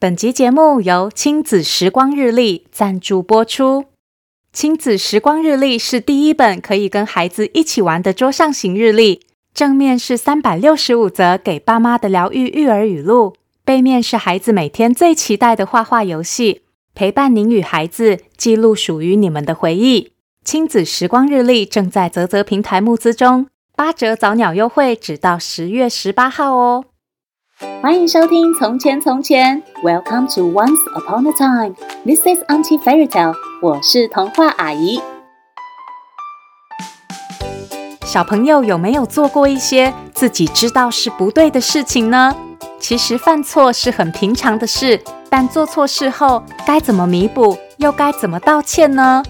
本集节目由亲子时光日历赞助播出。亲子时光日历是第一本可以跟孩子一起玩的桌上型日历。正面是三百六十五则给爸妈的疗愈育儿语录，背面是孩子每天最期待的画画游戏，陪伴您与孩子记录属于你们的回忆。亲子时光日历正在泽泽平台募资中，八折早鸟优惠，只到十月十八号哦。欢迎收听《从前从前》，Welcome to Once Upon a Time，This is Auntie Fairy Tale，我是童话阿姨。小朋友有没有做过一些自己知道是不对的事情呢？其实犯错是很平常的事，但做错事后该怎么弥补，又该怎么道歉呢？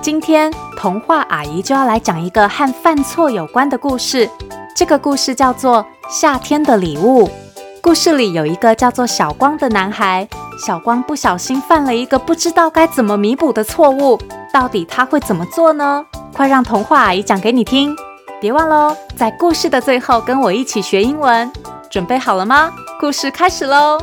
今天童话阿姨就要来讲一个和犯错有关的故事。这个故事叫做《夏天的礼物》。故事里有一个叫做小光的男孩，小光不小心犯了一个不知道该怎么弥补的错误，到底他会怎么做呢？快让童话阿姨讲给你听。别忘喽，在故事的最后跟我一起学英文，准备好了吗？故事开始喽！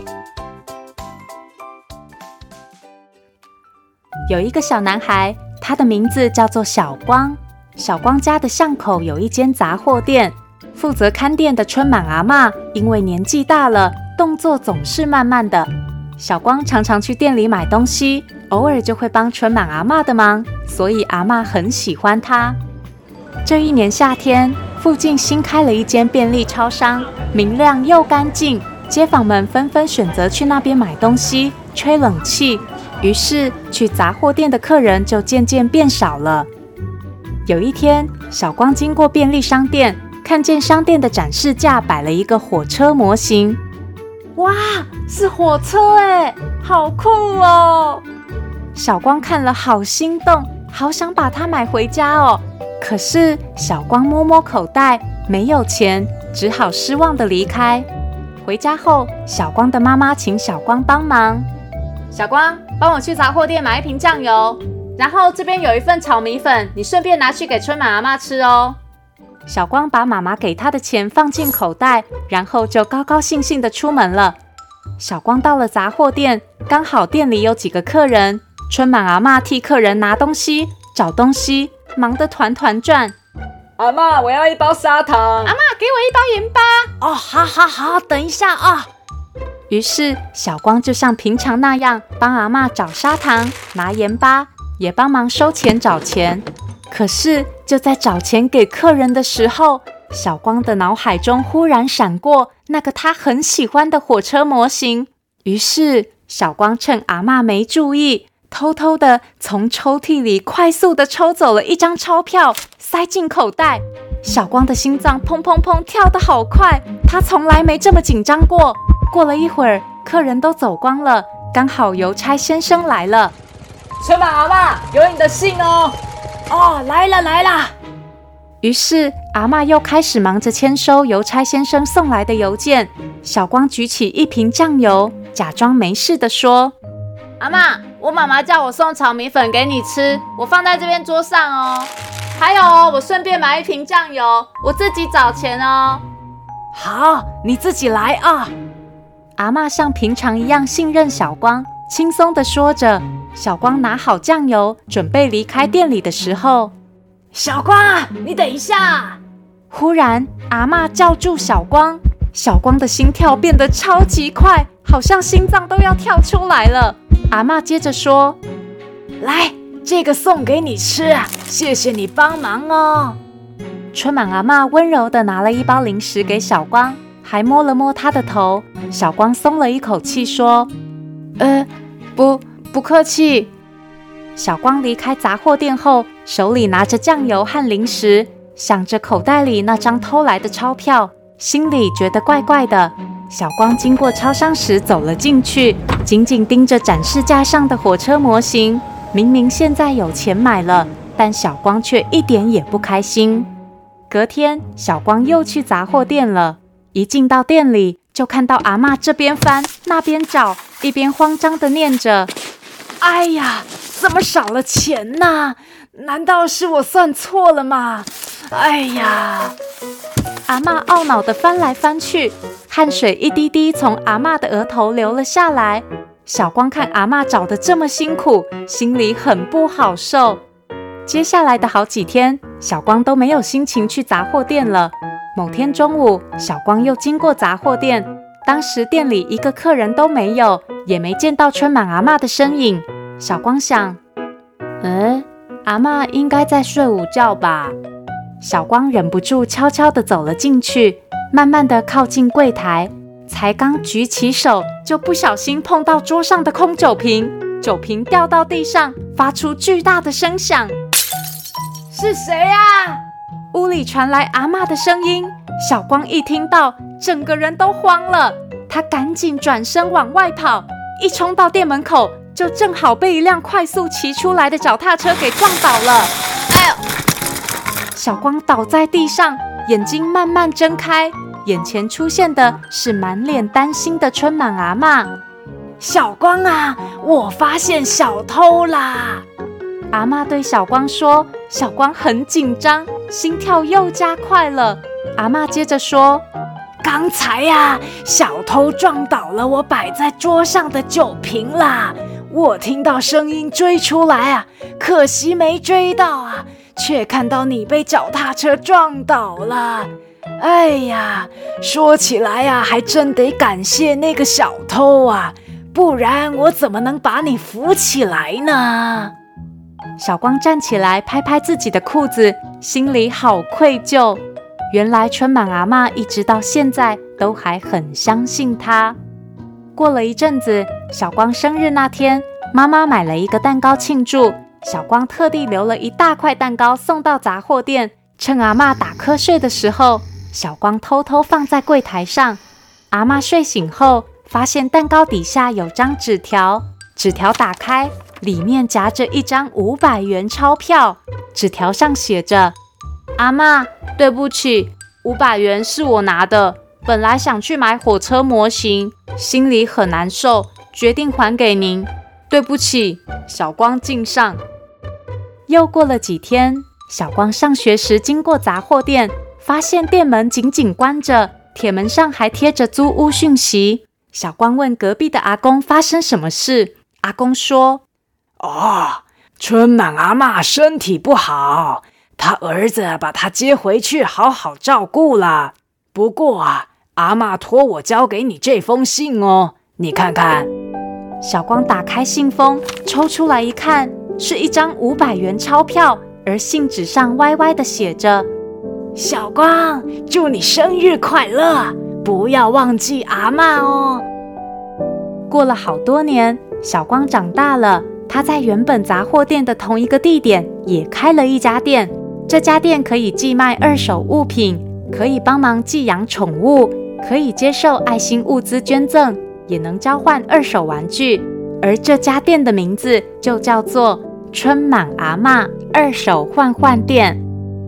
有一个小男孩，他的名字叫做小光。小光家的巷口有一间杂货店，负责看店的春满阿嬷因为年纪大了，动作总是慢慢的。小光常常去店里买东西，偶尔就会帮春满阿嬷的忙，所以阿嬷很喜欢他。这一年夏天，附近新开了一间便利超商，明亮又干净，街坊们纷纷选择去那边买东西、吹冷气，于是去杂货店的客人就渐渐变少了。有一天，小光经过便利商店，看见商店的展示架摆了一个火车模型，哇，是火车哎，好酷哦！小光看了好心动，好想把它买回家哦。可是小光摸摸口袋，没有钱，只好失望的离开。回家后，小光的妈妈请小光帮忙。小光，帮我去杂货店买一瓶酱油，然后这边有一份炒米粉，你顺便拿去给春满阿妈吃哦。小光把妈妈给他的钱放进口袋，然后就高高兴兴地出门了。小光到了杂货店，刚好店里有几个客人，春满阿嬷替客人拿东西、找东西。忙得团团转，阿嬷，我要一包砂糖。阿嬷，给我一包盐巴。哦，好好好，等一下啊。于是小光就像平常那样帮阿嬷找砂糖、拿盐巴，也帮忙收钱找钱。可是就在找钱给客人的时候，小光的脑海中忽然闪过那个他很喜欢的火车模型。于是小光趁阿嬷没注意。偷偷的从抽屉里快速的抽走了一张钞票，塞进口袋。小光的心脏砰砰砰跳得好快，他从来没这么紧张过。过了一会儿，客人都走光了，刚好邮差先生来了。春满阿嬷，有你的信哦。哦，来了来了。于是阿嬷又开始忙着签收邮差先生送来的邮件。小光举起一瓶酱油，假装没事的说：“阿妈。”我妈妈叫我送炒米粉给你吃，我放在这边桌上哦。还有哦，我顺便买一瓶酱油，我自己找钱哦。好，你自己来啊。阿嬷像平常一样信任小光，轻松的说着。小光拿好酱油，准备离开店里的时候，小光啊，你等一下！忽然，阿嬷叫住小光，小光的心跳变得超级快，好像心脏都要跳出来了。阿嬷接着说：“来，这个送给你吃，谢谢你帮忙哦。”春满阿嬷温柔的拿了一包零食给小光，还摸了摸他的头。小光松了一口气，说：“呃，不，不客气。”小光离开杂货店后，手里拿着酱油和零食，想着口袋里那张偷来的钞票，心里觉得怪怪的。小光经过超商时走了进去，紧紧盯着展示架上的火车模型。明明现在有钱买了，但小光却一点也不开心。隔天，小光又去杂货店了。一进到店里，就看到阿嬷这边翻那边找，一边慌张地念着：“哎呀，怎么少了钱呢？难道是我算错了吗？哎呀！”阿嬷懊恼地翻来翻去，汗水一滴滴从阿嬷的额头流了下来。小光看阿嬷找的这么辛苦，心里很不好受。接下来的好几天，小光都没有心情去杂货店了。某天中午，小光又经过杂货店，当时店里一个客人都没有，也没见到春满阿嬷的身影。小光想，嗯，阿嬷应该在睡午觉吧。小光忍不住悄悄地走了进去，慢慢地靠近柜台，才刚举起手，就不小心碰到桌上的空酒瓶，酒瓶掉到地上，发出巨大的声响。是谁呀？屋里传来阿嬷的声音。小光一听到，整个人都慌了。他赶紧转身往外跑，一冲到店门口，就正好被一辆快速骑出来的脚踏车给撞倒了。哎呦！小光倒在地上，眼睛慢慢睁开，眼前出现的是满脸担心的春满阿嬷。小光啊，我发现小偷啦！阿嬷对小光说：“小光很紧张，心跳又加快了。”阿嬷接着说：“刚才呀，小偷撞倒了我摆在桌上的酒瓶啦，我听到声音追出来啊，可惜没追到啊，却看到你被脚踏车撞倒了。哎呀，说起来呀，还真得感谢那个小偷啊，不然我怎么能把你扶起来呢？”小光站起来，拍拍自己的裤子，心里好愧疚。原来春满阿嬷一直到现在都还很相信他。过了一阵子，小光生日那天，妈妈买了一个蛋糕庆祝。小光特地留了一大块蛋糕送到杂货店，趁阿嬷打瞌睡的时候，小光偷偷放在柜台上。阿嬷睡醒后，发现蛋糕底下有张纸条，纸条打开。里面夹着一张五百元钞票，纸条上写着：“阿妈，对不起，五百元是我拿的，本来想去买火车模型，心里很难受，决定还给您。对不起。”小光敬上。又过了几天，小光上学时经过杂货店，发现店门紧紧关着，铁门上还贴着租屋讯息。小光问隔壁的阿公发生什么事，阿公说。哦，春满阿嬷身体不好，他儿子把她接回去好好照顾了。不过啊，阿嬷托我交给你这封信哦，你看看。小光打开信封，抽出来一看，是一张五百元钞票，而信纸上歪歪的写着：“小光，祝你生日快乐，不要忘记阿妈哦。”过了好多年，小光长大了。他在原本杂货店的同一个地点也开了一家店，这家店可以寄卖二手物品，可以帮忙寄养宠物，可以接受爱心物资捐赠，也能交换二手玩具。而这家店的名字就叫做春满阿嬷二手换换店。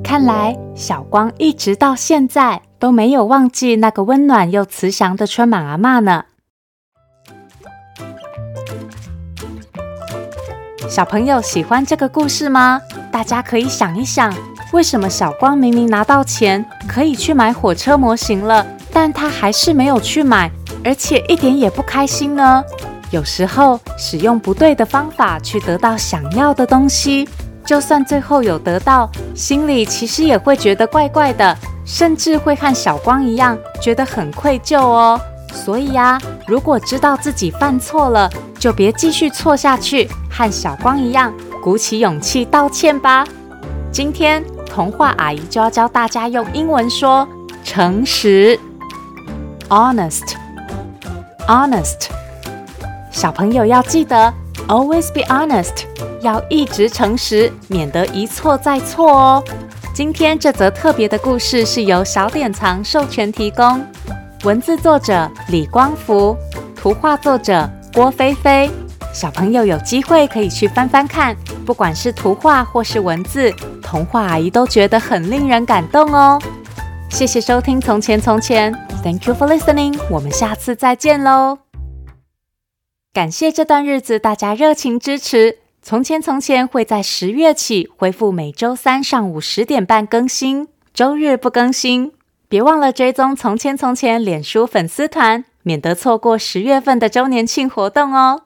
看来小光一直到现在都没有忘记那个温暖又慈祥的春满阿嬷呢。小朋友喜欢这个故事吗？大家可以想一想，为什么小光明明拿到钱可以去买火车模型了，但他还是没有去买，而且一点也不开心呢？有时候使用不对的方法去得到想要的东西，就算最后有得到，心里其实也会觉得怪怪的，甚至会和小光一样觉得很愧疚哦。所以呀，如果知道自己犯错了，就别继续错下去，和小光一样，鼓起勇气道歉吧。今天童话阿姨就要教大家用英文说诚实，honest，honest。小朋友要记得，always be honest，要一直诚实，免得一错再错哦。今天这则特别的故事是由小典藏授权提供。文字作者李光福，图画作者郭菲菲。小朋友有机会可以去翻翻看，不管是图画或是文字，童话阿姨都觉得很令人感动哦。谢谢收听《从前从前》，Thank you for listening。我们下次再见喽！感谢这段日子大家热情支持，《从前从前》会在十月起恢复每周三上午十点半更新，周日不更新。别忘了追踪《从前从前》脸书粉丝团，免得错过十月份的周年庆活动哦。